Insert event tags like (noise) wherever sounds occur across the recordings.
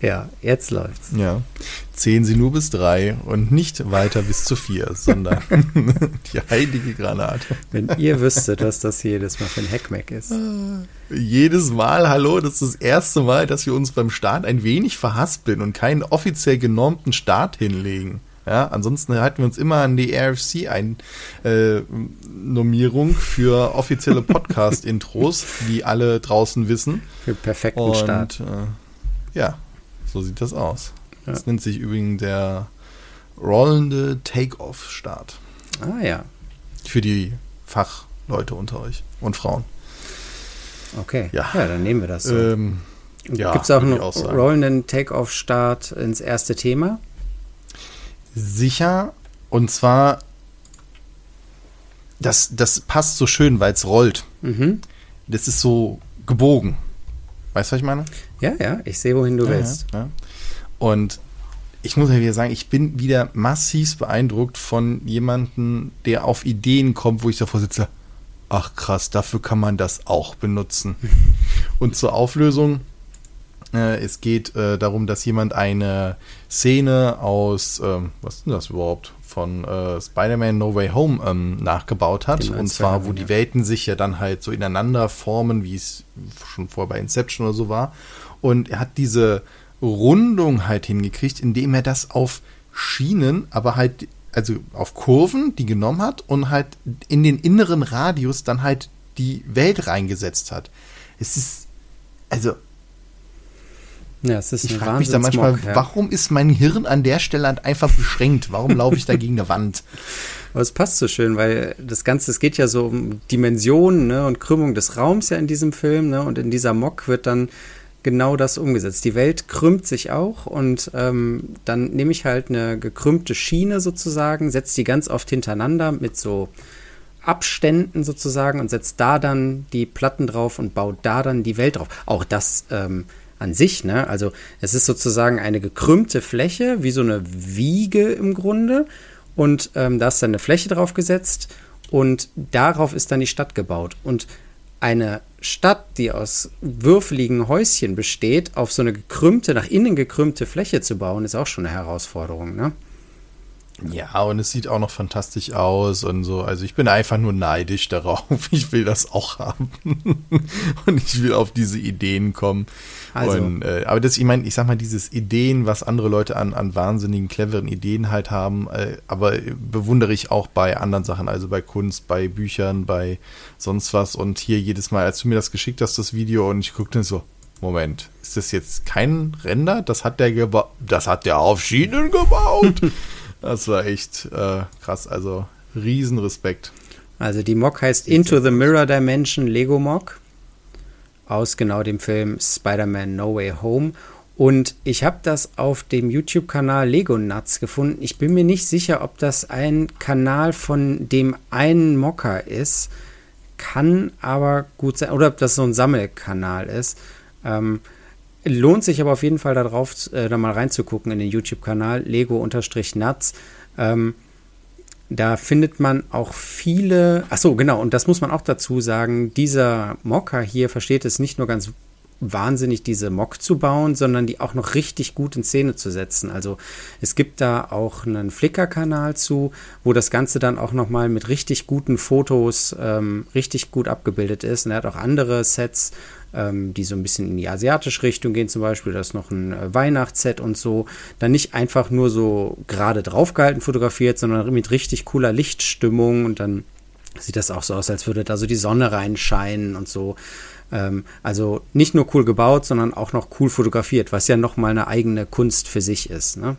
Ja, jetzt läuft's. Ja. Zählen Sie nur bis drei und nicht weiter bis zu vier, sondern (laughs) die heilige Granate. Wenn ihr wüsstet, was das jedes Mal für ein Hackmack ist. Jedes Mal, hallo, das ist das erste Mal, dass wir uns beim Start ein wenig verhaspeln und keinen offiziell genormten Start hinlegen. Ja, ansonsten halten wir uns immer an die RFC ein äh, Normierung für offizielle (laughs) Podcast-Intros, wie alle draußen wissen. Für perfekten Und Start. äh, ja, so sieht das aus. Das nennt sich übrigens der rollende Take-Off-Start. Ah ja, Für die Fachleute unter euch und Frauen. okay. Ja. dann nehmen wir das so. Ähm, ja, Gibt es auch einen auch rollenden Take-Off-Start ins erste Thema? Sicher. Und zwar, das, das passt so schön, weil es rollt. Mhm. Das ist so gebogen. Weißt du, was ich meine? Ja, ja, ich sehe, wohin du willst. Ja, ja. Und ich muss ja wieder sagen, ich bin wieder massiv beeindruckt von jemandem, der auf Ideen kommt, wo ich davor sitze, ach krass, dafür kann man das auch benutzen. (laughs) Und zur Auflösung, äh, es geht äh, darum, dass jemand eine Szene aus, ähm, was ist denn das überhaupt, von äh, Spider-Man No Way Home ähm, nachgebaut hat. Den Und zwar, ja, wo ja. die Welten sich ja dann halt so ineinander formen, wie es schon vorher bei Inception oder so war. Und er hat diese Rundung halt hingekriegt, indem er das auf Schienen, aber halt, also auf Kurven, die genommen hat und halt in den inneren Radius dann halt die Welt reingesetzt hat. Es ist, also Ja, es ist ich frage mich da manchmal, ja. warum ist mein Hirn an der Stelle halt einfach beschränkt? Warum laufe ich da gegen eine Wand? (laughs) Aber es passt so schön, weil das Ganze, es geht ja so um Dimensionen ne, und Krümmung des Raums ja in diesem Film. Ne, und in dieser Mock wird dann genau das umgesetzt. Die Welt krümmt sich auch und ähm, dann nehme ich halt eine gekrümmte Schiene sozusagen, setze die ganz oft hintereinander mit so Abständen sozusagen und setze da dann die Platten drauf und baue da dann die Welt drauf. Auch das ähm, an sich, ne? Also es ist sozusagen eine gekrümmte Fläche, wie so eine Wiege im Grunde. Und ähm, da ist dann eine Fläche drauf gesetzt und darauf ist dann die Stadt gebaut. Und eine Stadt, die aus würfeligen Häuschen besteht, auf so eine gekrümmte, nach innen gekrümmte Fläche zu bauen, ist auch schon eine Herausforderung, ne? Ja, und es sieht auch noch fantastisch aus und so. Also ich bin einfach nur neidisch (laughs) darauf. Ich will das auch haben. (laughs) und ich will auf diese Ideen kommen. Also. Und, äh, aber das, ich meine, ich sag mal, dieses Ideen, was andere Leute an, an wahnsinnigen, cleveren Ideen halt haben, äh, aber bewundere ich auch bei anderen Sachen, also bei Kunst, bei Büchern, bei sonst was. Und hier jedes Mal, als du mir das geschickt hast, das Video, und ich guckte so, Moment, ist das jetzt kein Render? Das hat der gebaut, das hat der auf Schienen gebaut. (laughs) Das war echt äh, krass. Also Riesenrespekt. Also die Mock heißt Into the Mirror Dimension Lego Mock aus genau dem Film Spider-Man No Way Home. Und ich habe das auf dem YouTube-Kanal Lego Nuts gefunden. Ich bin mir nicht sicher, ob das ein Kanal von dem einen Mocker ist. Kann aber gut sein. Oder ob das so ein Sammelkanal ist. Ähm, lohnt sich aber auf jeden Fall darauf, äh, da mal reinzugucken in den YouTube-Kanal Lego-Nuts. Ähm, da findet man auch viele. Ach so, genau. Und das muss man auch dazu sagen. Dieser Mocker hier versteht es nicht nur ganz wahnsinnig, diese Mock zu bauen, sondern die auch noch richtig gut in Szene zu setzen. Also es gibt da auch einen Flickr-Kanal zu, wo das Ganze dann auch noch mal mit richtig guten Fotos ähm, richtig gut abgebildet ist. Und er hat auch andere Sets, ähm, die so ein bisschen in die asiatische Richtung gehen, zum Beispiel. Da ist noch ein äh, Weihnachtsset und so. Dann nicht einfach nur so gerade draufgehalten fotografiert, sondern mit richtig cooler Lichtstimmung und dann sieht das auch so aus, als würde da so die Sonne reinscheinen und so. Ähm, also nicht nur cool gebaut, sondern auch noch cool fotografiert, was ja nochmal eine eigene Kunst für sich ist. Ne?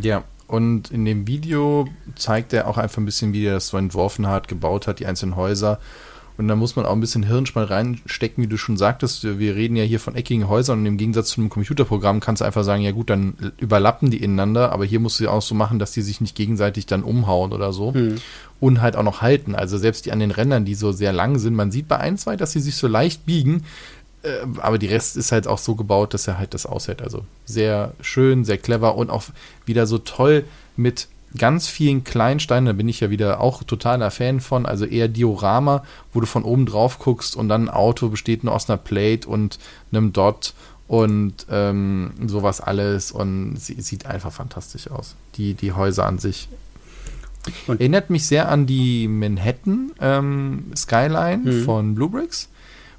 Ja, und in dem Video zeigt er auch einfach ein bisschen, wie er das so entworfen hat, gebaut hat, die einzelnen Häuser. Und da muss man auch ein bisschen Hirnschmal reinstecken, wie du schon sagtest. Wir reden ja hier von eckigen Häusern und im Gegensatz zu einem Computerprogramm kannst du einfach sagen, ja gut, dann überlappen die ineinander, aber hier musst du ja auch so machen, dass die sich nicht gegenseitig dann umhauen oder so. Hm. Und halt auch noch halten. Also selbst die an den Rändern, die so sehr lang sind, man sieht bei ein, zwei, dass sie sich so leicht biegen, äh, aber die Rest ist halt auch so gebaut, dass er halt das aushält. Also sehr schön, sehr clever und auch wieder so toll mit ganz vielen Kleinsteinen, da bin ich ja wieder auch totaler Fan von, also eher Diorama, wo du von oben drauf guckst und dann ein Auto besteht nur aus einer Plate und einem Dot und ähm, sowas alles und sie sieht einfach fantastisch aus. Die, die Häuser an sich. Und Erinnert mich sehr an die Manhattan ähm, Skyline mhm. von Blue Bricks,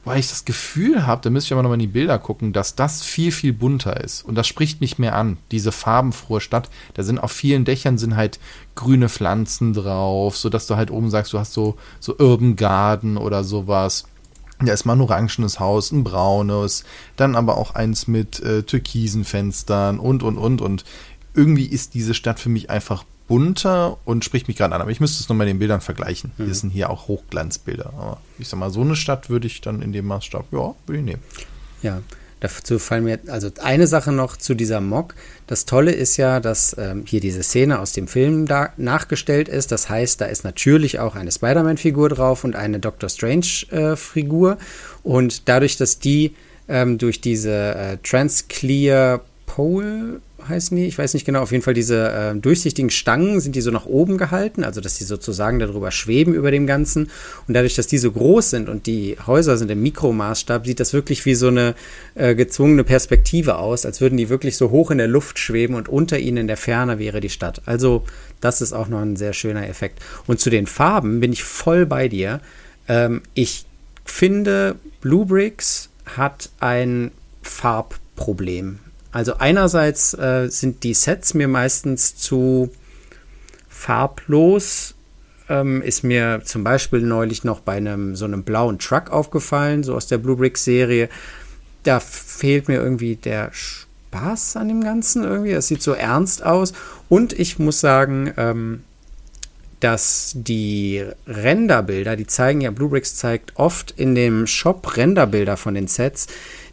weil ich das Gefühl habe, da müsste ich aber nochmal in die Bilder gucken, dass das viel, viel bunter ist. Und das spricht mich mehr an, diese farbenfrohe Stadt. Da sind auf vielen Dächern sind halt grüne Pflanzen drauf, sodass du halt oben sagst, du hast so, so Urban Garden oder sowas. Da ist mal ein orangenes Haus, ein braunes, dann aber auch eins mit äh, türkisen Fenstern und, und, und. Und irgendwie ist diese Stadt für mich einfach bunter und spricht mich gerade an. Aber ich müsste es nochmal in den Bildern vergleichen. Mhm. Hier sind hier auch Hochglanzbilder. Aber ich sag mal, so eine Stadt würde ich dann in dem Maßstab, ja, würde ich nehmen. Ja, dazu fallen mir, also eine Sache noch zu dieser Mock. Das Tolle ist ja, dass ähm, hier diese Szene aus dem Film da nachgestellt ist. Das heißt, da ist natürlich auch eine Spider-Man-Figur drauf und eine Doctor Strange-Figur. Äh, und dadurch, dass die ähm, durch diese äh, Transclear Pole heißen die, ich weiß nicht genau, auf jeden Fall diese äh, durchsichtigen Stangen sind die so nach oben gehalten, also dass die sozusagen darüber schweben über dem Ganzen. Und dadurch, dass die so groß sind und die Häuser sind im Mikromaßstab, sieht das wirklich wie so eine äh, gezwungene Perspektive aus, als würden die wirklich so hoch in der Luft schweben und unter ihnen in der Ferne wäre die Stadt. Also das ist auch noch ein sehr schöner Effekt. Und zu den Farben bin ich voll bei dir. Ähm, ich finde, Blue Bricks hat ein Farbproblem also einerseits äh, sind die Sets mir meistens zu farblos. Ähm, ist mir zum Beispiel neulich noch bei einem so einem blauen Truck aufgefallen, so aus der Blue Brick Serie. Da fehlt mir irgendwie der Spaß an dem Ganzen irgendwie. Es sieht so ernst aus. Und ich muss sagen, ähm, dass die Renderbilder, die zeigen ja, Bluebricks zeigt oft in dem Shop Renderbilder von den Sets,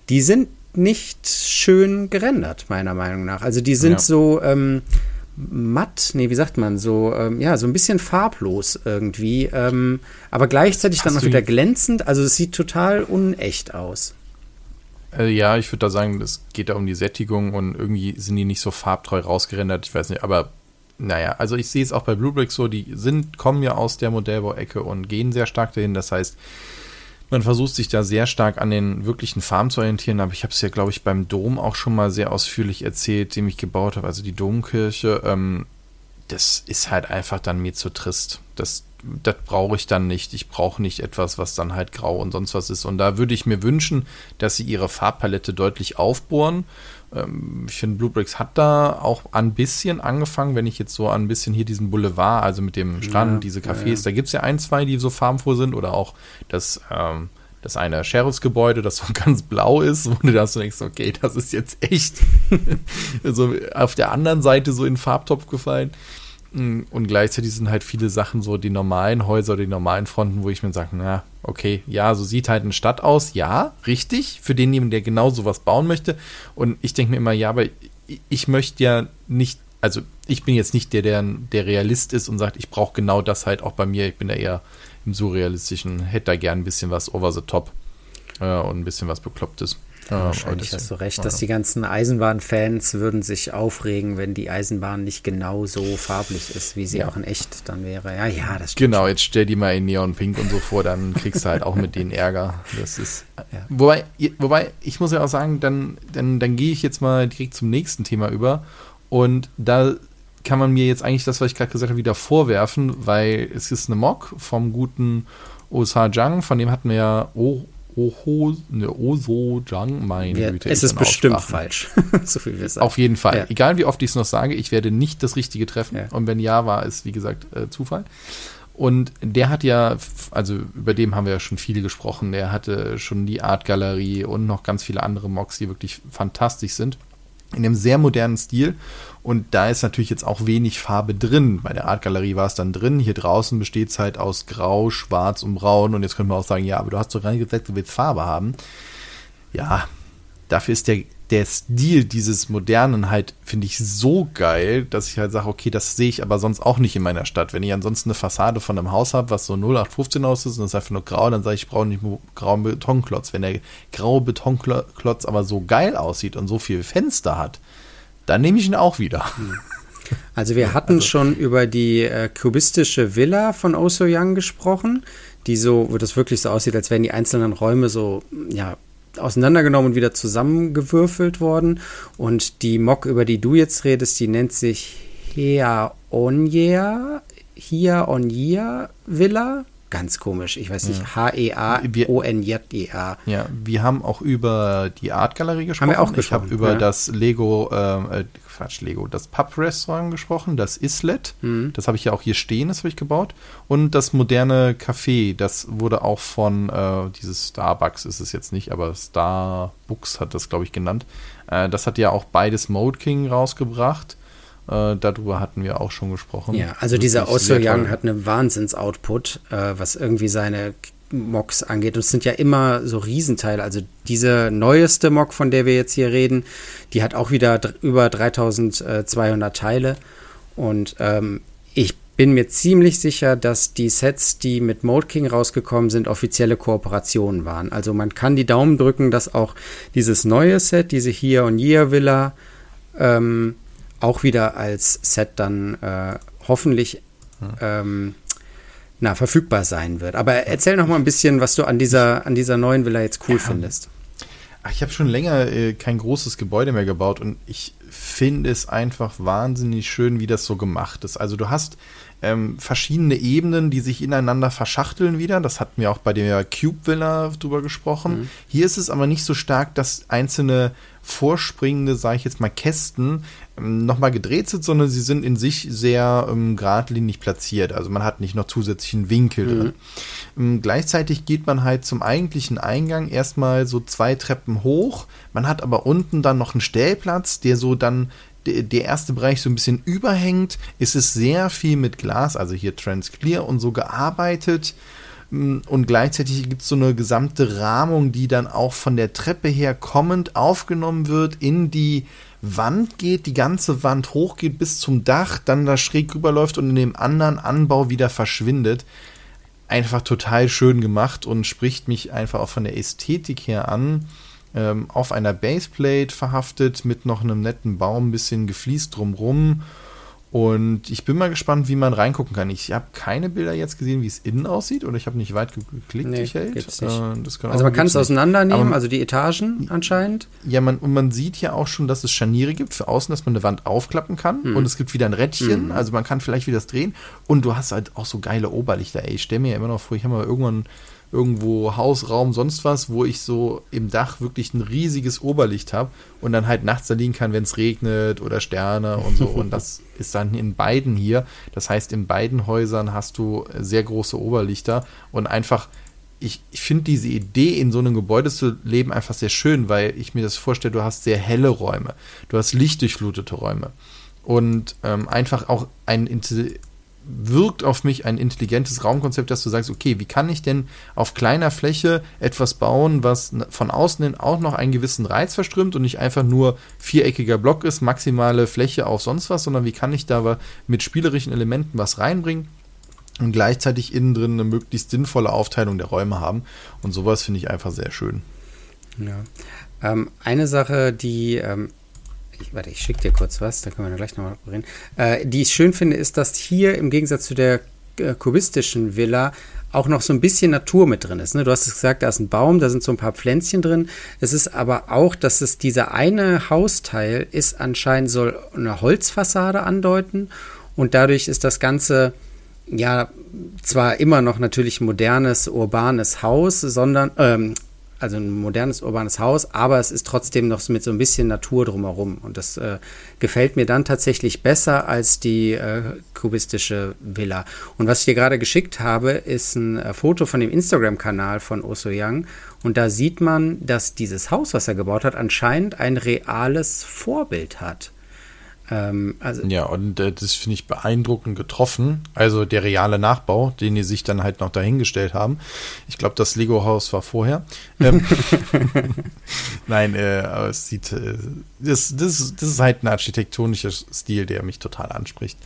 die sind nicht schön gerendert, meiner Meinung nach. Also die sind ja. so ähm, matt, nee, wie sagt man, so, ähm, ja, so ein bisschen farblos irgendwie, ähm, aber gleichzeitig Hast dann noch wieder glänzend. Also es sieht total unecht aus. Äh, ja, ich würde da sagen, es geht da um die Sättigung und irgendwie sind die nicht so farbtreu rausgerendert. Ich weiß nicht, aber naja, also ich sehe es auch bei Bluebricks so, die sind, kommen ja aus der Modellbauecke und gehen sehr stark dahin. Das heißt, man versucht sich da sehr stark an den wirklichen Farben zu orientieren, aber ich habe es ja, glaube ich, beim Dom auch schon mal sehr ausführlich erzählt, den ich gebaut habe, also die Domkirche. Ähm, das ist halt einfach dann mir zu trist. Das, das brauche ich dann nicht. Ich brauche nicht etwas, was dann halt grau und sonst was ist. Und da würde ich mir wünschen, dass sie ihre Farbpalette deutlich aufbohren ähm, ich finde, Bluebricks hat da auch ein bisschen angefangen, wenn ich jetzt so ein bisschen hier diesen Boulevard, also mit dem Strand, ja, diese Cafés, ja, ja. da gibt es ja ein, zwei, die so farbenfroh sind oder auch das, ähm, das eine Sheriffsgebäude, das so (laughs) ganz blau ist, wo du da so denkst, okay, das ist jetzt echt (laughs) so auf der anderen Seite so in Farbtopf gefallen. Und gleichzeitig sind halt viele Sachen so die normalen Häuser, die normalen Fronten, wo ich mir sage, na, okay, ja, so sieht halt eine Stadt aus, ja, richtig, für denjenigen, der genau sowas bauen möchte. Und ich denke mir immer, ja, aber ich möchte ja nicht, also ich bin jetzt nicht der, der, der Realist ist und sagt, ich brauche genau das halt auch bei mir. Ich bin da eher im Surrealistischen, hätte da gern ein bisschen was over the top äh, und ein bisschen was Beklopptes. Ja, wahrscheinlich hast du recht, dass die ganzen Eisenbahnfans würden sich aufregen, wenn die Eisenbahn nicht genau so farblich ist, wie sie ja. auch in echt dann wäre. Ja, ja, das stimmt. Genau, jetzt stell die mal in Neon Pink und so vor, dann kriegst du halt auch mit denen Ärger. Das ist. Wobei, wobei, ich muss ja auch sagen, dann, dann, dann gehe ich jetzt mal direkt zum nächsten Thema über. Und da kann man mir jetzt eigentlich das, was ich gerade gesagt habe, wieder vorwerfen, weil es ist eine Mock vom guten Osa Jang, von dem hatten wir ja oh, Oho, ne, Oso Jang, meine ja, Güte. Es ist bestimmt falsch. (laughs) so viel wir sagen. Auf jeden Fall. Ja. Egal wie oft ich es noch sage, ich werde nicht das Richtige treffen. Ja. Und wenn ja, war es, wie gesagt, äh, Zufall. Und der hat ja, also über dem haben wir ja schon viele gesprochen, der hatte schon die Art Galerie und noch ganz viele andere Mocks, die wirklich fantastisch sind in einem sehr modernen Stil. Und da ist natürlich jetzt auch wenig Farbe drin. Bei der Artgalerie war es dann drin. Hier draußen besteht es halt aus Grau, Schwarz und Braun. Und jetzt können wir auch sagen, ja, aber du hast doch gar gesagt, du willst Farbe haben. Ja, dafür ist der der Stil dieses Modernen halt, finde ich, so geil, dass ich halt sage, okay, das sehe ich aber sonst auch nicht in meiner Stadt. Wenn ich ansonsten eine Fassade von einem Haus habe, was so 0815 aus ist und ist einfach nur grau, dann sage ich, ich brauche nicht grauen Betonklotz. Wenn der graue Betonklotz aber so geil aussieht und so viele Fenster hat, dann nehme ich ihn auch wieder. (laughs) Also wir hatten also, schon über die äh, kubistische Villa von Oh So Young gesprochen, die so, wo das wirklich so aussieht, als wären die einzelnen Räume so, ja, auseinandergenommen und wieder zusammengewürfelt worden. Und die Mock, über die du jetzt redest, die nennt sich Hea Onyer, Hia Onyer Villa ganz komisch. Ich weiß nicht, H-E-A-O-N-J-E-A. Ja, wir haben auch über die Artgalerie gesprochen. Haben wir auch gesprochen. Ich habe über ja. das Lego, äh, Quatsch, Lego, das Pub-Restaurant gesprochen, das Islet. Mhm. Das habe ich ja auch hier stehen, das habe ich gebaut. Und das moderne Café, das wurde auch von, äh, dieses Starbucks ist es jetzt nicht, aber Starbooks hat das, glaube ich, genannt. Äh, das hat ja auch beides Mode King rausgebracht. Äh, darüber hatten wir auch schon gesprochen. Ja, also dieser Oso Young hat eine Wahnsinns-Output, äh, was irgendwie seine Mocks angeht. Und es sind ja immer so Riesenteile. Also diese neueste Mock, von der wir jetzt hier reden, die hat auch wieder über 3200 Teile. Und ähm, ich bin mir ziemlich sicher, dass die Sets, die mit Mode King rausgekommen sind, offizielle Kooperationen waren. Also man kann die Daumen drücken, dass auch dieses neue Set, diese Here und Year Villa, ähm, auch wieder als Set dann äh, hoffentlich ähm, na, verfügbar sein wird. Aber erzähl noch mal ein bisschen, was du an dieser, an dieser neuen Villa jetzt cool ja. findest. Ach, ich habe schon länger äh, kein großes Gebäude mehr gebaut und ich finde es einfach wahnsinnig schön, wie das so gemacht ist. Also du hast ähm, verschiedene Ebenen, die sich ineinander verschachteln wieder. Das hatten wir auch bei der Cube Villa drüber gesprochen. Mhm. Hier ist es aber nicht so stark, dass einzelne vorspringende, sage ich jetzt mal, Kästen ähm, nochmal gedreht sind, sondern sie sind in sich sehr ähm, geradlinig platziert. Also man hat nicht noch zusätzlichen Winkel mhm. drin. Ähm, gleichzeitig geht man halt zum eigentlichen Eingang erstmal so zwei Treppen hoch. Man hat aber unten dann noch einen Stellplatz, der so dann der erste Bereich so ein bisschen überhängt. Es ist sehr viel mit Glas, also hier Transclear und so gearbeitet. Und gleichzeitig gibt es so eine gesamte Rahmung, die dann auch von der Treppe her kommend aufgenommen wird, in die Wand geht, die ganze Wand hochgeht bis zum Dach, dann da schräg rüberläuft und in dem anderen Anbau wieder verschwindet. Einfach total schön gemacht und spricht mich einfach auch von der Ästhetik her an. Ähm, auf einer Baseplate verhaftet mit noch einem netten Baum, ein bisschen gefliest drumrum und ich bin mal gespannt, wie man reingucken kann. Ich habe keine Bilder jetzt gesehen, wie es innen aussieht, oder ich habe nicht weit geklickt. Nee, ich hält. Äh, also man kann es auseinandernehmen, also die Etagen anscheinend. Ja, man, und man sieht ja auch schon, dass es Scharniere gibt für außen, dass man eine Wand aufklappen kann. Mhm. Und es gibt wieder ein Rädchen, mhm. also man kann vielleicht wieder das drehen. Und du hast halt auch so geile Oberlichter. Ey, ich stelle mir ja immer noch vor, ich habe mal irgendwann irgendwo Hausraum, sonst was, wo ich so im Dach wirklich ein riesiges Oberlicht habe und dann halt nachts da liegen kann, wenn es regnet oder Sterne und so. Und das (laughs) ist dann in beiden hier. Das heißt, in beiden Häusern hast du sehr große Oberlichter und einfach. Ich, ich finde diese Idee, in so einem Gebäude zu leben, einfach sehr schön, weil ich mir das vorstelle, du hast sehr helle Räume, du hast lichtdurchflutete Räume und ähm, einfach auch ein wirkt auf mich ein intelligentes Raumkonzept, dass du sagst, okay, wie kann ich denn auf kleiner Fläche etwas bauen, was von außen hin auch noch einen gewissen Reiz verströmt und nicht einfach nur viereckiger Block ist, maximale Fläche auf sonst was, sondern wie kann ich da mit spielerischen Elementen was reinbringen und gleichzeitig innen drin eine möglichst sinnvolle Aufteilung der Räume haben. Und sowas finde ich einfach sehr schön. Ja. Ähm, eine Sache, die ähm, ich, warte, ich schicke dir kurz was, da können wir gleich nochmal reden. Äh, die ich schön finde, ist, dass hier im Gegensatz zu der äh, kubistischen Villa auch noch so ein bisschen Natur mit drin ist. Ne? Du hast es gesagt, da ist ein Baum, da sind so ein paar Pflänzchen drin. Es ist aber auch, dass es dieser eine Hausteil ist anscheinend soll eine Holzfassade andeuten und dadurch ist das Ganze ja zwar immer noch natürlich modernes urbanes Haus, sondern ähm, also ein modernes urbanes Haus, aber es ist trotzdem noch mit so ein bisschen Natur drumherum. Und das äh, gefällt mir dann tatsächlich besser als die äh, kubistische Villa. Und was ich dir gerade geschickt habe, ist ein äh, Foto von dem Instagram-Kanal von Oso Young. Und da sieht man, dass dieses Haus, was er gebaut hat, anscheinend ein reales Vorbild hat. Ähm, also ja, und äh, das finde ich beeindruckend getroffen. Also der reale Nachbau, den die sich dann halt noch dahingestellt haben. Ich glaube, das Lego-Haus war vorher. Ähm, (laughs) (laughs) Nein, äh, aber es sieht, äh, das, das, das ist halt ein architektonischer Stil, der mich total anspricht.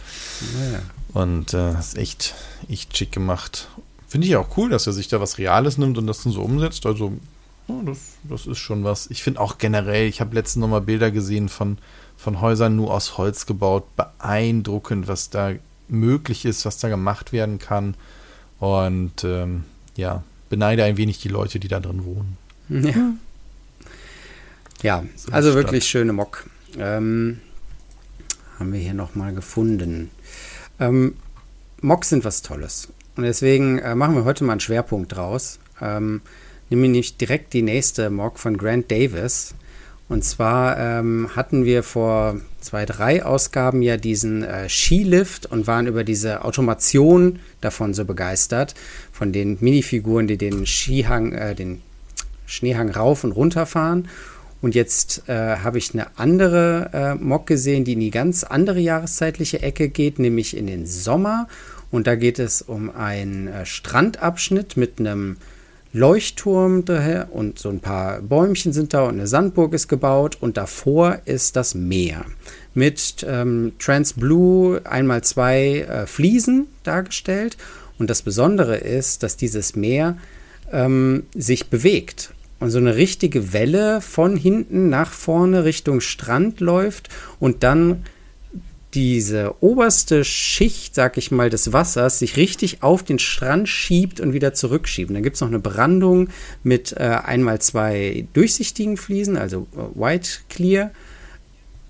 Ja. Und äh, ist echt, echt schick gemacht. Finde ich auch cool, dass er sich da was Reales nimmt und das dann so umsetzt. Also, das, das ist schon was. Ich finde auch generell, ich habe letztens noch mal Bilder gesehen von von Häusern nur aus Holz gebaut. Beeindruckend, was da möglich ist, was da gemacht werden kann. Und ähm, ja, beneide ein wenig die Leute, die da drin wohnen. Ja. Ja, also wirklich schöne Mock. Ähm, haben wir hier nochmal gefunden. Ähm, Mocks sind was Tolles. Und deswegen äh, machen wir heute mal einen Schwerpunkt draus. Ähm, nämlich direkt die nächste Mock von Grant Davis. Und zwar ähm, hatten wir vor zwei, drei Ausgaben ja diesen äh, Skilift und waren über diese Automation davon so begeistert, von den Minifiguren, die den Skihang, äh, den Schneehang rauf und runter fahren. Und jetzt äh, habe ich eine andere äh, Mock gesehen, die in die ganz andere jahreszeitliche Ecke geht, nämlich in den Sommer. Und da geht es um einen äh, Strandabschnitt mit einem Leuchtturm daher und so ein paar Bäumchen sind da und eine Sandburg ist gebaut und davor ist das Meer mit ähm, Transblue einmal zwei äh, Fliesen dargestellt. Und das Besondere ist, dass dieses Meer ähm, sich bewegt und so eine richtige Welle von hinten nach vorne Richtung Strand läuft und dann diese oberste Schicht, sag ich mal, des Wassers sich richtig auf den Strand schiebt und wieder zurückschiebt. Und dann gibt es noch eine Brandung mit äh, einmal zwei durchsichtigen Fliesen, also äh, White Clear.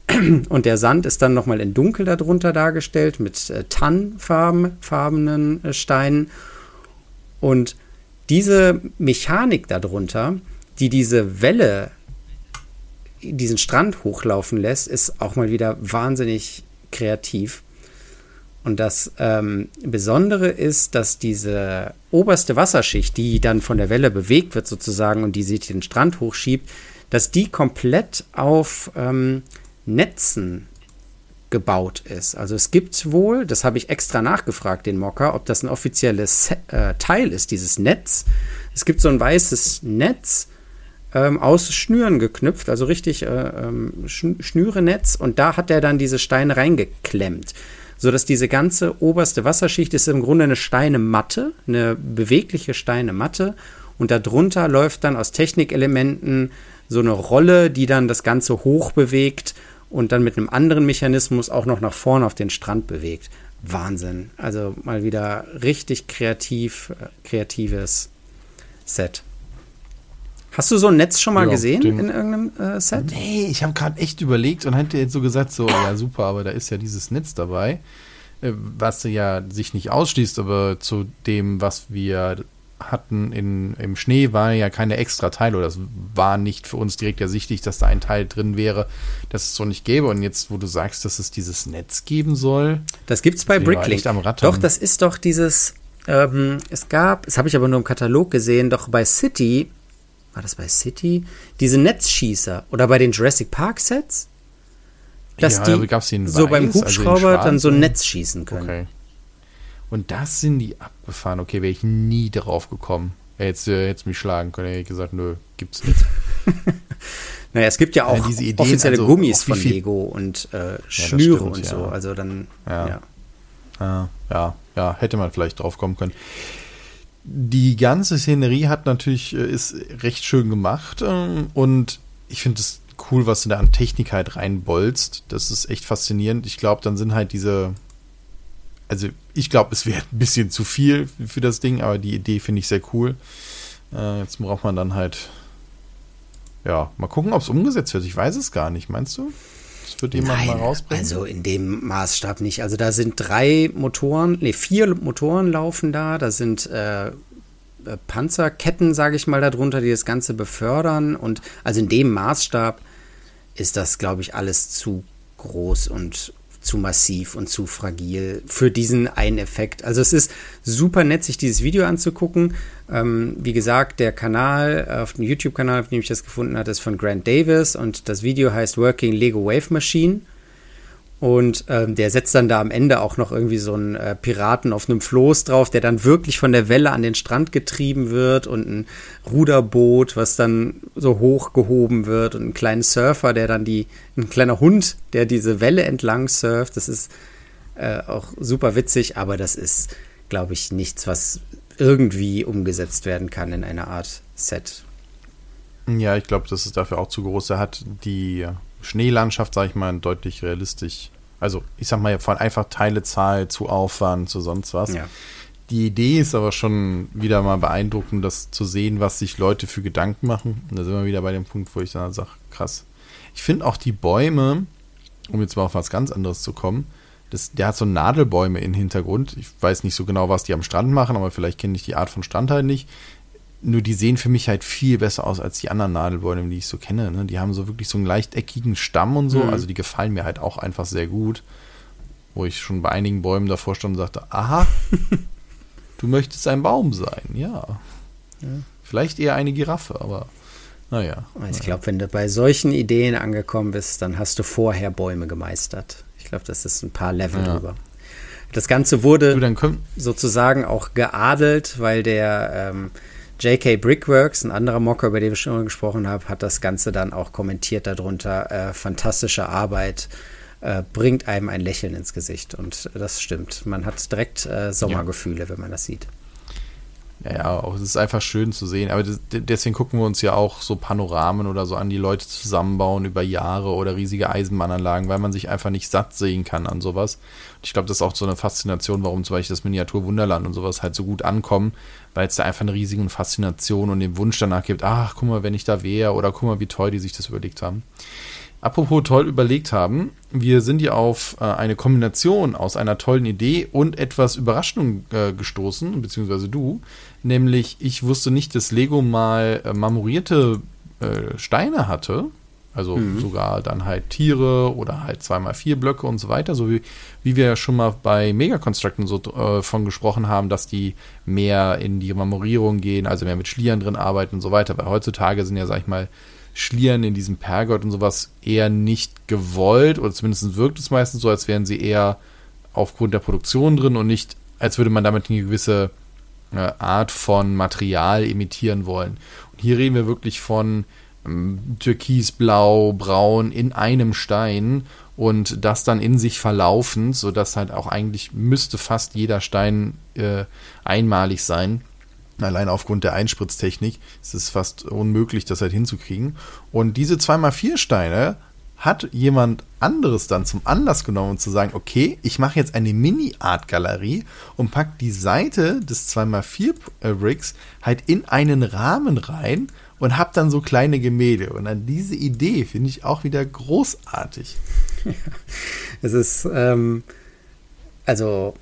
(clears throat) Und der Sand ist dann nochmal in Dunkel darunter dargestellt mit äh, tannfarbenen äh, Steinen. Und diese Mechanik darunter, die diese Welle, diesen Strand hochlaufen lässt, ist auch mal wieder wahnsinnig kreativ. Und das ähm, Besondere ist, dass diese oberste Wasserschicht, die dann von der Welle bewegt wird sozusagen und die sich den Strand hochschiebt, dass die komplett auf ähm, Netzen gebaut ist. Also es gibt wohl, das habe ich extra nachgefragt, den Mocker, ob das ein offizielles äh, Teil ist, dieses Netz. Es gibt so ein weißes Netz, ähm, aus Schnüren geknüpft, also richtig äh, ähm, Schnürenetz und da hat er dann diese Steine reingeklemmt, sodass diese ganze oberste Wasserschicht ist im Grunde eine Steinematte, eine bewegliche Steinematte und darunter läuft dann aus Technikelementen so eine Rolle, die dann das Ganze hoch bewegt und dann mit einem anderen Mechanismus auch noch nach vorne auf den Strand bewegt. Wahnsinn. Also mal wieder richtig kreativ, äh, kreatives Set. Hast du so ein Netz schon mal ja, gesehen in irgendeinem äh, Set? Nee, ich habe gerade echt überlegt und hatte jetzt so gesagt, so, ja super, aber da ist ja dieses Netz dabei, äh, was ja sich nicht ausschließt, aber zu dem, was wir hatten in, im Schnee, waren ja keine extra Teile oder das war nicht für uns direkt ersichtlich, dass da ein Teil drin wäre, das es so nicht gäbe. Und jetzt, wo du sagst, dass es dieses Netz geben soll. Das gibt es bei Bricklink. Doch, das ist doch dieses, ähm, es gab, das habe ich aber nur im Katalog gesehen, doch bei City war das bei City? Diese Netzschießer oder bei den Jurassic Park Sets? Dass ja, die gab's den so beim also Hubschrauber also dann so ein Netz schießen können. Okay. Und das sind die abgefahren. Okay, wäre ich nie drauf gekommen. Er hätte äh, jetzt mich schlagen können. Hätte gesagt, nö, gibt's nicht. (laughs) naja, es gibt ja auch ja, diese Ideen, offizielle also Gummis von Lego und äh, Schnüre stimmt, und so. Ja. Also dann, ja. Ja. ja, ja, hätte man vielleicht drauf kommen können die ganze Szenerie hat natürlich, äh, ist recht schön gemacht ähm, und ich finde es cool, was du da an Technik halt reinbolzt. Das ist echt faszinierend. Ich glaube, dann sind halt diese, also ich glaube, es wäre (laughs) ein bisschen zu viel für das Ding, aber die Idee finde ich sehr cool. Äh, jetzt braucht man dann halt, ja, mal gucken, ob es umgesetzt wird. Ich weiß es gar nicht, meinst du? Das wird jemand Nein, mal rausbringen? Also in dem Maßstab nicht. Also da sind drei Motoren, nee, vier Motoren laufen da. Da sind äh, Panzerketten, sage ich mal, darunter, die das Ganze befördern. Und also in dem Maßstab ist das, glaube ich, alles zu groß und zu massiv und zu fragil für diesen einen Effekt. Also es ist super nett, sich dieses Video anzugucken. Ähm, wie gesagt, der Kanal, auf dem YouTube-Kanal, auf dem ich das gefunden habe, ist von Grant Davis und das Video heißt Working Lego Wave Machine. Und ähm, der setzt dann da am Ende auch noch irgendwie so einen äh, Piraten auf einem Floß drauf, der dann wirklich von der Welle an den Strand getrieben wird und ein Ruderboot, was dann so hochgehoben wird und ein kleiner Surfer, der dann die, ein kleiner Hund, der diese Welle entlang surft. Das ist äh, auch super witzig, aber das ist, glaube ich, nichts, was irgendwie umgesetzt werden kann in einer Art Set. Ja, ich glaube, das ist dafür auch zu groß. Er hat die Schneelandschaft, sage ich mal, deutlich realistisch. Also, ich sag mal, von einfach Teilezahl zu Aufwand zu sonst was. Ja. Die Idee ist aber schon wieder mal beeindruckend, das zu sehen, was sich Leute für Gedanken machen. Und da sind wir wieder bei dem Punkt, wo ich dann sage, krass. Ich finde auch die Bäume, um jetzt mal auf was ganz anderes zu kommen, das, der hat so Nadelbäume im Hintergrund. Ich weiß nicht so genau, was die am Strand machen, aber vielleicht kenne ich die Art von Strand halt nicht. Nur die sehen für mich halt viel besser aus als die anderen Nadelbäume, die ich so kenne. Ne? Die haben so wirklich so einen leicht eckigen Stamm und so. Mhm. Also die gefallen mir halt auch einfach sehr gut. Wo ich schon bei einigen Bäumen davor stand und sagte, aha, du möchtest ein Baum sein, ja. ja. Vielleicht eher eine Giraffe, aber naja. Ich glaube, wenn du bei solchen Ideen angekommen bist, dann hast du vorher Bäume gemeistert. Ich glaube, das ist ein paar Level ja. drüber. Das Ganze wurde du, sozusagen auch geadelt, weil der ähm, JK Brickworks, ein anderer Mocker, über den ich schon gesprochen habe, hat das Ganze dann auch kommentiert darunter. Äh, fantastische Arbeit, äh, bringt einem ein Lächeln ins Gesicht. Und das stimmt. Man hat direkt äh, Sommergefühle, ja. wenn man das sieht. Ja, auch es ist einfach schön zu sehen. Aber deswegen gucken wir uns ja auch so Panoramen oder so an, die Leute zusammenbauen über Jahre oder riesige Eisenbahnanlagen, weil man sich einfach nicht satt sehen kann an sowas. Und ich glaube, das ist auch so eine Faszination, warum zum Beispiel das Miniatur Wunderland und sowas halt so gut ankommen, weil es da einfach eine riesige Faszination und den Wunsch danach gibt, ach, guck mal, wenn ich da wäre oder guck mal, wie toll die sich das überlegt haben. Apropos toll überlegt haben, wir sind ja auf äh, eine Kombination aus einer tollen Idee und etwas Überraschung äh, gestoßen, beziehungsweise du. Nämlich, ich wusste nicht, dass Lego mal äh, marmorierte äh, Steine hatte. Also mhm. sogar dann halt Tiere oder halt zweimal vier Blöcke und so weiter, so wie, wie wir ja schon mal bei Mega Constructen so äh, von gesprochen haben, dass die mehr in die Marmorierung gehen, also mehr mit Schlieren drin arbeiten und so weiter. Weil heutzutage sind ja, sag ich mal, Schlieren in diesem Pergott und sowas eher nicht gewollt oder zumindest wirkt es meistens so, als wären sie eher aufgrund der Produktion drin und nicht, als würde man damit eine gewisse äh, Art von Material imitieren wollen. Und hier reden wir wirklich von ähm, Türkisblau, Braun in einem Stein und das dann in sich verlaufend, sodass halt auch eigentlich müsste fast jeder Stein äh, einmalig sein. Allein aufgrund der Einspritztechnik ist es fast unmöglich, das halt hinzukriegen. Und diese 2x4 Steine hat jemand anderes dann zum Anlass genommen, um zu sagen, okay, ich mache jetzt eine Mini-Art-Galerie und packe die Seite des 2x4-Bricks halt in einen Rahmen rein und habe dann so kleine Gemälde. Und an diese Idee finde ich auch wieder großartig. (laughs) es ist, ähm, also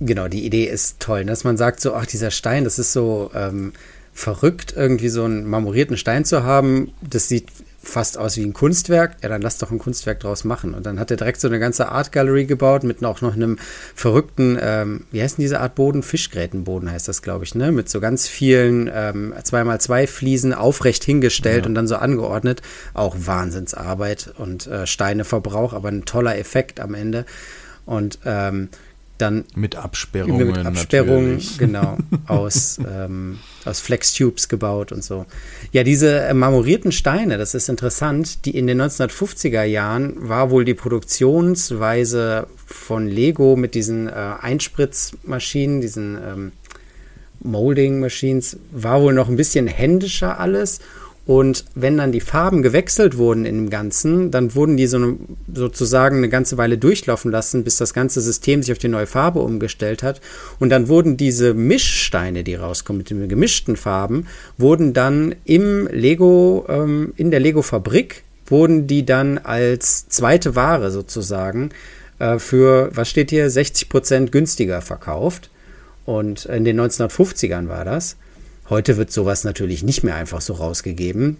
genau, die Idee ist toll, dass man sagt so, ach, dieser Stein, das ist so ähm, verrückt, irgendwie so einen marmorierten Stein zu haben. Das sieht fast aus wie ein Kunstwerk. Ja, dann lass doch ein Kunstwerk draus machen. Und dann hat er direkt so eine ganze Art Gallery gebaut mit auch noch einem verrückten, ähm, wie heißt denn diese Art Boden? Fischgrätenboden heißt das, glaube ich, ne? Mit so ganz vielen ähm, 2x2 Fliesen aufrecht hingestellt ja. und dann so angeordnet. Auch Wahnsinnsarbeit und äh, Steineverbrauch, aber ein toller Effekt am Ende. Und ähm, dann mit Absperrungen. Mit Absperrungen, genau, aus, (laughs) ähm, aus Flex-Tubes gebaut und so. Ja, diese äh, marmorierten Steine, das ist interessant, die in den 1950er Jahren war wohl die Produktionsweise von Lego mit diesen äh, Einspritzmaschinen, diesen ähm, Molding-Machines, war wohl noch ein bisschen händischer alles und wenn dann die Farben gewechselt wurden in dem Ganzen, dann wurden die so eine, sozusagen eine ganze Weile durchlaufen lassen, bis das ganze System sich auf die neue Farbe umgestellt hat. Und dann wurden diese Mischsteine, die rauskommen mit den gemischten Farben, wurden dann im Lego, ähm, in der Lego-Fabrik, wurden die dann als zweite Ware sozusagen äh, für, was steht hier, 60 Prozent günstiger verkauft. Und in den 1950ern war das. Heute wird sowas natürlich nicht mehr einfach so rausgegeben.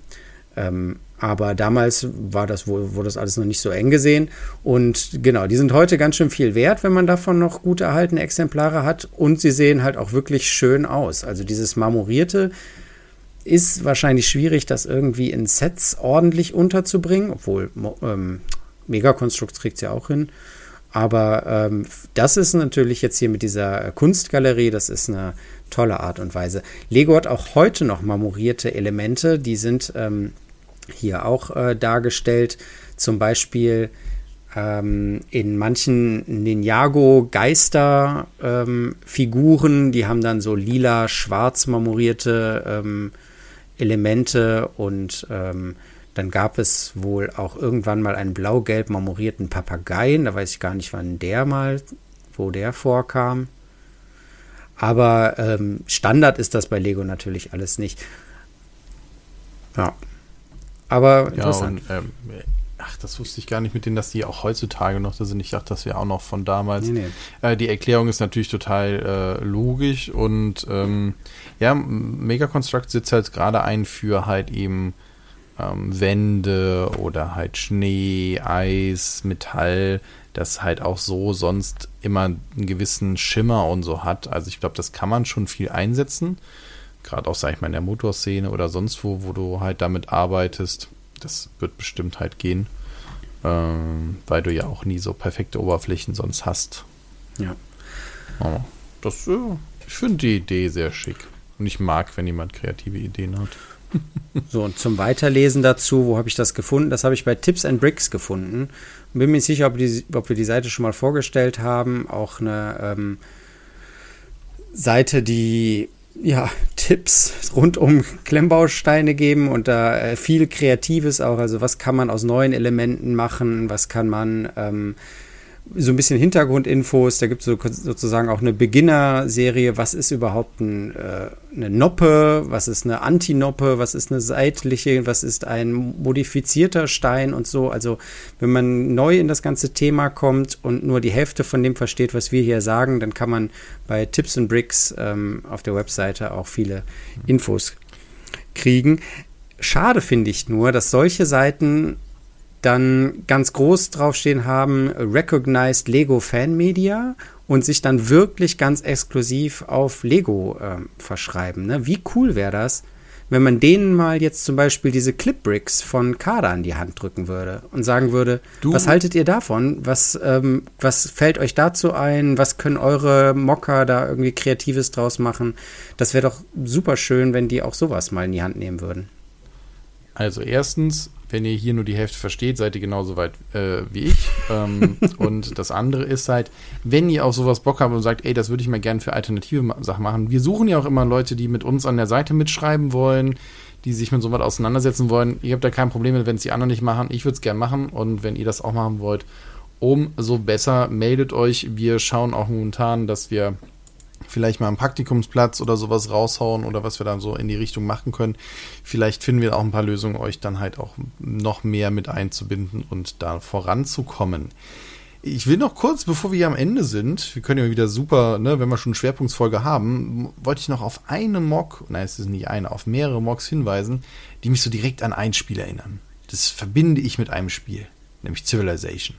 Ähm, aber damals war das wurde das alles noch nicht so eng gesehen. Und genau, die sind heute ganz schön viel wert, wenn man davon noch gut erhaltene Exemplare hat. Und sie sehen halt auch wirklich schön aus. Also dieses Marmorierte ist wahrscheinlich schwierig, das irgendwie in Sets ordentlich unterzubringen, obwohl ähm, Megakonstrukt kriegt es ja auch hin. Aber ähm, das ist natürlich jetzt hier mit dieser Kunstgalerie, das ist eine tolle Art und Weise. Lego hat auch heute noch marmorierte Elemente, die sind ähm, hier auch äh, dargestellt. Zum Beispiel ähm, in manchen Ninjago-Geister-Figuren, ähm, die haben dann so lila-schwarz marmorierte ähm, Elemente und ähm, dann gab es wohl auch irgendwann mal einen blau-gelb marmorierten Papageien. Da weiß ich gar nicht, wann der mal, wo der vorkam. Aber ähm, Standard ist das bei Lego natürlich alles nicht. Ja. Aber interessant. Ja, und, ähm, Ach, das wusste ich gar nicht mit denen, dass die auch heutzutage noch da sind. Ich dachte, das wäre auch noch von damals. Nee, nee. Äh, die Erklärung ist natürlich total äh, logisch und ähm, ja, Mega Construct sitzt halt gerade ein für halt eben ähm, Wände oder halt Schnee, Eis, Metall, das halt auch so sonst immer einen gewissen Schimmer und so hat. Also ich glaube, das kann man schon viel einsetzen. Gerade auch, sag ich mal, in der Motorszene oder sonst wo, wo du halt damit arbeitest. Das wird bestimmt halt gehen. Ähm, weil du ja auch nie so perfekte Oberflächen sonst hast. Ja. Oh, das, äh, ich finde die Idee sehr schick. Und ich mag, wenn jemand kreative Ideen hat. (laughs) so, und zum Weiterlesen dazu, wo habe ich das gefunden? Das habe ich bei Tips and Bricks gefunden. Bin mir nicht sicher, ob, die, ob, wir die Seite schon mal vorgestellt haben. Auch eine ähm, Seite, die ja, (laughs) Tipps rund um Klemmbausteine geben und da äh, viel Kreatives auch. Also was kann man aus neuen Elementen machen, was kann man ähm, so ein bisschen Hintergrundinfos. Da gibt es so, sozusagen auch eine Beginner-Serie. Was ist überhaupt ein, äh, eine Noppe? Was ist eine Antinoppe? Was ist eine seitliche? Was ist ein modifizierter Stein und so? Also, wenn man neu in das ganze Thema kommt und nur die Hälfte von dem versteht, was wir hier sagen, dann kann man bei Tips and Bricks ähm, auf der Webseite auch viele Infos kriegen. Schade finde ich nur, dass solche Seiten dann ganz groß draufstehen haben, Recognized Lego Fan Media und sich dann wirklich ganz exklusiv auf Lego äh, verschreiben. Ne? Wie cool wäre das, wenn man denen mal jetzt zum Beispiel diese Clipbricks von Kada in die Hand drücken würde und sagen würde, du? was haltet ihr davon? Was, ähm, was fällt euch dazu ein? Was können eure Mocker da irgendwie Kreatives draus machen? Das wäre doch super schön, wenn die auch sowas mal in die Hand nehmen würden. Also erstens, wenn ihr hier nur die Hälfte versteht, seid ihr genauso weit äh, wie ich. ähm, (laughs) und das andere ist halt, wenn ihr auf sowas Bock habt und sagt, ey, das würde ich mal gerne für alternative Sachen machen. Wir suchen ja auch immer Leute, die mit uns an der Seite mitschreiben wollen, die sich mit sowas auseinandersetzen wollen. Ihr habt da kein Problem mit, wenn es die anderen nicht machen. Ich würde es gerne machen und wenn ihr das auch machen wollt, umso besser. Meldet euch. Wir schauen auch momentan, dass wir vielleicht mal einen Praktikumsplatz oder sowas raushauen oder was wir dann so in die Richtung machen können. Vielleicht finden wir auch ein paar Lösungen, euch dann halt auch noch mehr mit einzubinden und da voranzukommen. Ich will noch kurz, bevor wir hier am Ende sind, wir können ja wieder super, ne, wenn wir schon eine Schwerpunktfolge haben, wollte ich noch auf eine Mock, nein, es ist nicht eine, auf mehrere Mocks hinweisen, die mich so direkt an ein Spiel erinnern. Das verbinde ich mit einem Spiel, nämlich Civilization.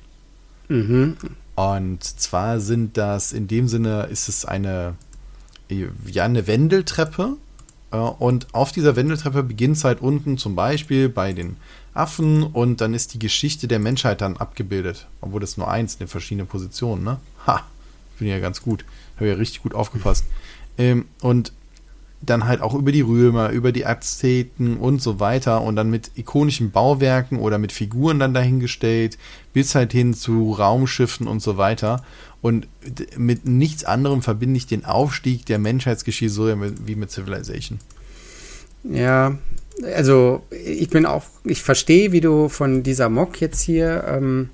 Mhm. Und zwar sind das, in dem Sinne ist es eine, ja, eine Wendeltreppe. Äh, und auf dieser Wendeltreppe beginnt es halt unten zum Beispiel bei den Affen und dann ist die Geschichte der Menschheit dann abgebildet. Obwohl das nur eins in verschiedenen Positionen, ne? Ha, bin ja ganz gut. Habe ja richtig gut aufgepasst. Ähm, und dann halt auch über die Römer, über die Azteken und so weiter und dann mit ikonischen Bauwerken oder mit Figuren dann dahingestellt, bis halt hin zu Raumschiffen und so weiter. Und mit nichts anderem verbinde ich den Aufstieg der Menschheitsgeschichte so wie mit Civilization. Ja, also ich bin auch, ich verstehe, wie du von dieser Mock jetzt hier, ähm,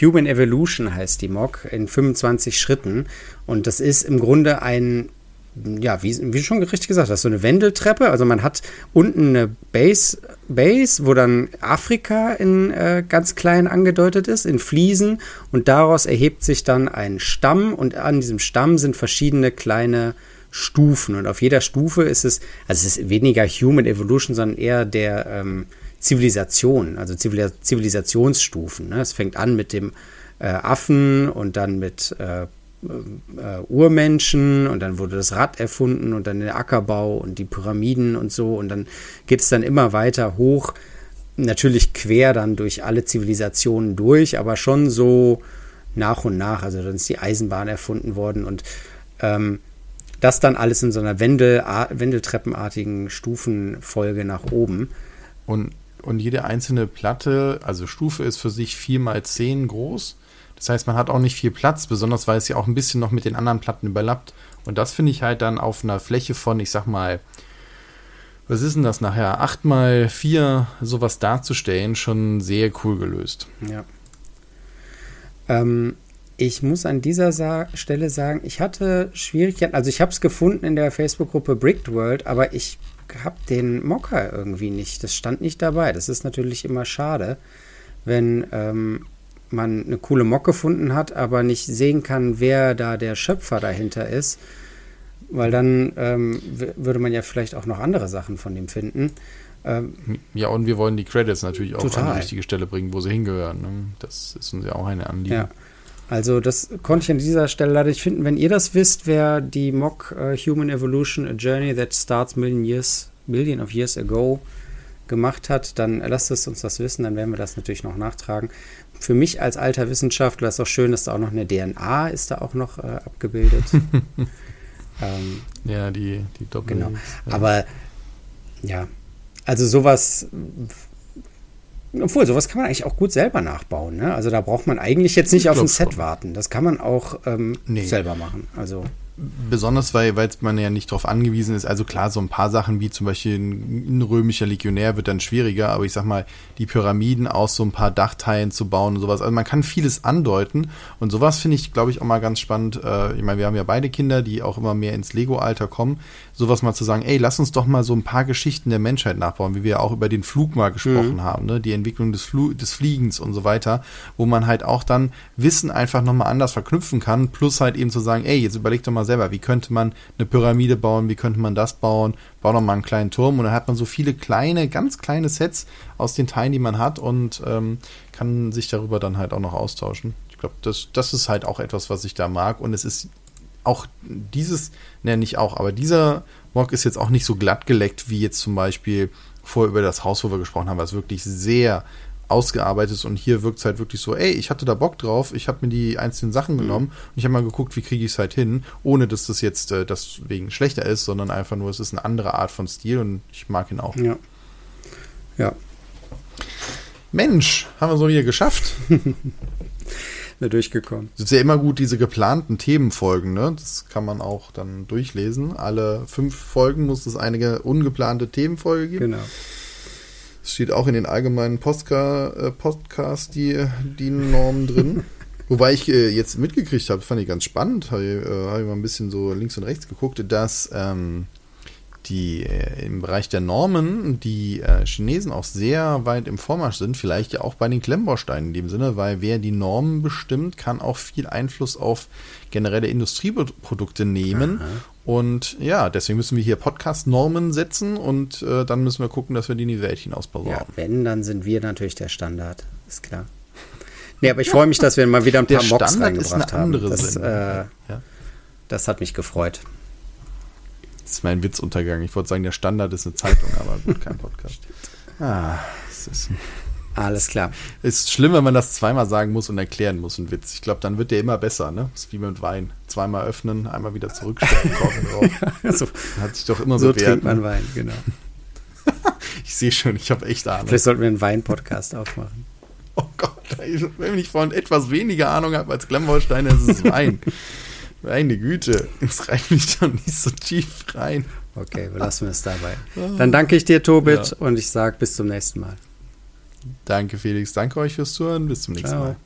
Human Evolution heißt die Mock, in 25 Schritten. Und das ist im Grunde ein ja, wie, wie schon richtig gesagt hast, so eine Wendeltreppe. Also man hat unten eine Base, Base wo dann Afrika in äh, ganz klein angedeutet ist, in Fliesen. Und daraus erhebt sich dann ein Stamm und an diesem Stamm sind verschiedene kleine Stufen. Und auf jeder Stufe ist es, also es ist weniger Human Evolution, sondern eher der ähm, Zivilisation, also Zivilis Zivilisationsstufen. Ne? Es fängt an mit dem äh, Affen und dann mit äh, äh, Urmenschen und dann wurde das Rad erfunden und dann der Ackerbau und die Pyramiden und so. Und dann geht es dann immer weiter hoch, natürlich quer dann durch alle Zivilisationen durch, aber schon so nach und nach, also dann ist die Eisenbahn erfunden worden und ähm, das dann alles in so einer Wendel, Wendeltreppenartigen Stufenfolge nach oben. Und, und jede einzelne Platte, also Stufe ist für sich 4 mal 10 groß das heißt, man hat auch nicht viel Platz, besonders weil es ja auch ein bisschen noch mit den anderen Platten überlappt. Und das finde ich halt dann auf einer Fläche von, ich sag mal, was ist denn das nachher? 8 mal 4 sowas darzustellen, schon sehr cool gelöst. Ja. Ähm, ich muss an dieser Sa Stelle sagen, ich hatte Schwierigkeiten, also ich habe es gefunden in der Facebook-Gruppe Bricked World, aber ich habe den Mocker irgendwie nicht. Das stand nicht dabei. Das ist natürlich immer schade wenn ähm, man eine coole Mock gefunden hat, aber nicht sehen kann, wer da der Schöpfer dahinter ist. Weil dann ähm, würde man ja vielleicht auch noch andere Sachen von dem finden. Ähm, ja, und wir wollen die Credits natürlich auch total. an die richtige Stelle bringen, wo sie hingehören. Ne? Das ist uns ja auch eine Anliegen. Ja. Also das konnte ich an dieser Stelle leider nicht finden. Wenn ihr das wisst, wer die Mock uh, Human Evolution, a Journey that starts million years, million of years ago gemacht hat, dann lasst es uns das wissen, dann werden wir das natürlich noch nachtragen. Für mich als alter Wissenschaftler ist auch schön, dass da auch noch eine DNA ist da auch noch äh, abgebildet. (laughs) ähm, ja, die, die Doppel. Genau. Ja. Aber ja, also sowas obwohl, sowas kann man eigentlich auch gut selber nachbauen. Ne? Also da braucht man eigentlich jetzt nicht auf ein Set warten. Das kann man auch ähm, nee. selber machen. Also Besonders, weil weil man ja nicht darauf angewiesen ist. Also klar, so ein paar Sachen wie zum Beispiel ein, ein, römischer Legionär wird dann schwieriger, aber ich sag mal, die Pyramiden aus so ein paar Dachteilen zu bauen und sowas. Also man kann vieles andeuten und sowas finde ich, glaube ich, auch mal ganz spannend. Äh, ich meine, wir haben ja beide Kinder, die auch immer mehr ins Lego-Alter kommen. Sowas mal zu sagen, ey, lass uns doch mal so ein paar Geschichten der Menschheit nachbauen, wie wir auch über den Flug mal gesprochen mhm. haben, ne? die Entwicklung des, Flu des Fliegens und so weiter, wo man halt auch dann Wissen einfach nochmal anders verknüpfen kann, plus halt eben zu sagen, ey, jetzt überleg doch mal selber, wie könnte man eine Pyramide bauen, wie könnte man das bauen, bau doch mal einen kleinen Turm und dann hat man so viele kleine, ganz kleine Sets aus den Teilen, die man hat und ähm, kann sich darüber dann halt auch noch austauschen. Ich glaube, das, das ist halt auch etwas, was ich da mag und es ist auch dieses, ne, nicht auch, aber dieser Mock ist jetzt auch nicht so glatt geleckt wie jetzt zum Beispiel vorher über das Haus, wo wir gesprochen haben, was wirklich sehr ausgearbeitet ist und hier wirkt es halt wirklich so, ey, ich hatte da Bock drauf, ich habe mir die einzelnen Sachen mhm. genommen mhm. und ich habe mal geguckt, wie kriege ich es halt hin, ohne dass das jetzt äh, deswegen schlechter ist, sondern einfach nur, es ist eine andere Art von Stil und ich mag ihn auch. Ja. Ja. Mensch, haben wir so hier geschafft. (laughs) wir durchgekommen. Es ist ja immer gut, diese geplanten Themenfolgen, ne? Das kann man auch dann durchlesen. Alle fünf Folgen muss es eine ungeplante Themenfolge geben. Genau. Es steht auch in den allgemeinen Postka äh, Podcasts die, die Normen drin. (laughs) Wobei ich äh, jetzt mitgekriegt habe, fand ich ganz spannend, habe ich, äh, hab ich mal ein bisschen so links und rechts geguckt, dass ähm, die äh, im Bereich der Normen die äh, Chinesen auch sehr weit im Vormarsch sind, vielleicht ja auch bei den Klemmbausteinen in dem Sinne, weil wer die Normen bestimmt, kann auch viel Einfluss auf generelle Industrieprodukte nehmen Aha. Und ja, deswegen müssen wir hier Podcast-Normen setzen und äh, dann müssen wir gucken, dass wir die in die Welt hinaus besorgen. Ja, wenn, dann sind wir natürlich der Standard, ist klar. Nee, aber ich freue mich, dass wir mal wieder ein paar der Mocks reingebracht haben. Das, äh, ja. das hat mich gefreut. Das ist mein Witzuntergang. Ich wollte sagen, der Standard ist eine Zeitung, aber gut, kein Podcast. Ah, das ist alles klar. Ist schlimm, wenn man das zweimal sagen muss und erklären muss, ein Witz. Ich glaube, dann wird der immer besser, ne? Das ist wie mit Wein. Zweimal öffnen, einmal wieder zurückstellen, (laughs) Korken drauf. ja, so, Hat sich doch immer so bewährt. So trinkt man ne? Wein, genau. (laughs) ich sehe schon, ich habe echt Ahnung. Vielleicht sollten wir einen Wein-Podcast aufmachen. Oh Gott, wenn ich von etwas weniger Ahnung habe als Klemmbausteine, ist es Wein. (laughs) Meine Güte, es reicht mich doch nicht so tief rein. Okay, lassen wir es dabei. Dann danke ich dir, Tobit, ja. und ich sage bis zum nächsten Mal. Danke, Felix. Danke euch fürs Zuhören. Bis zum nächsten Ciao. Mal.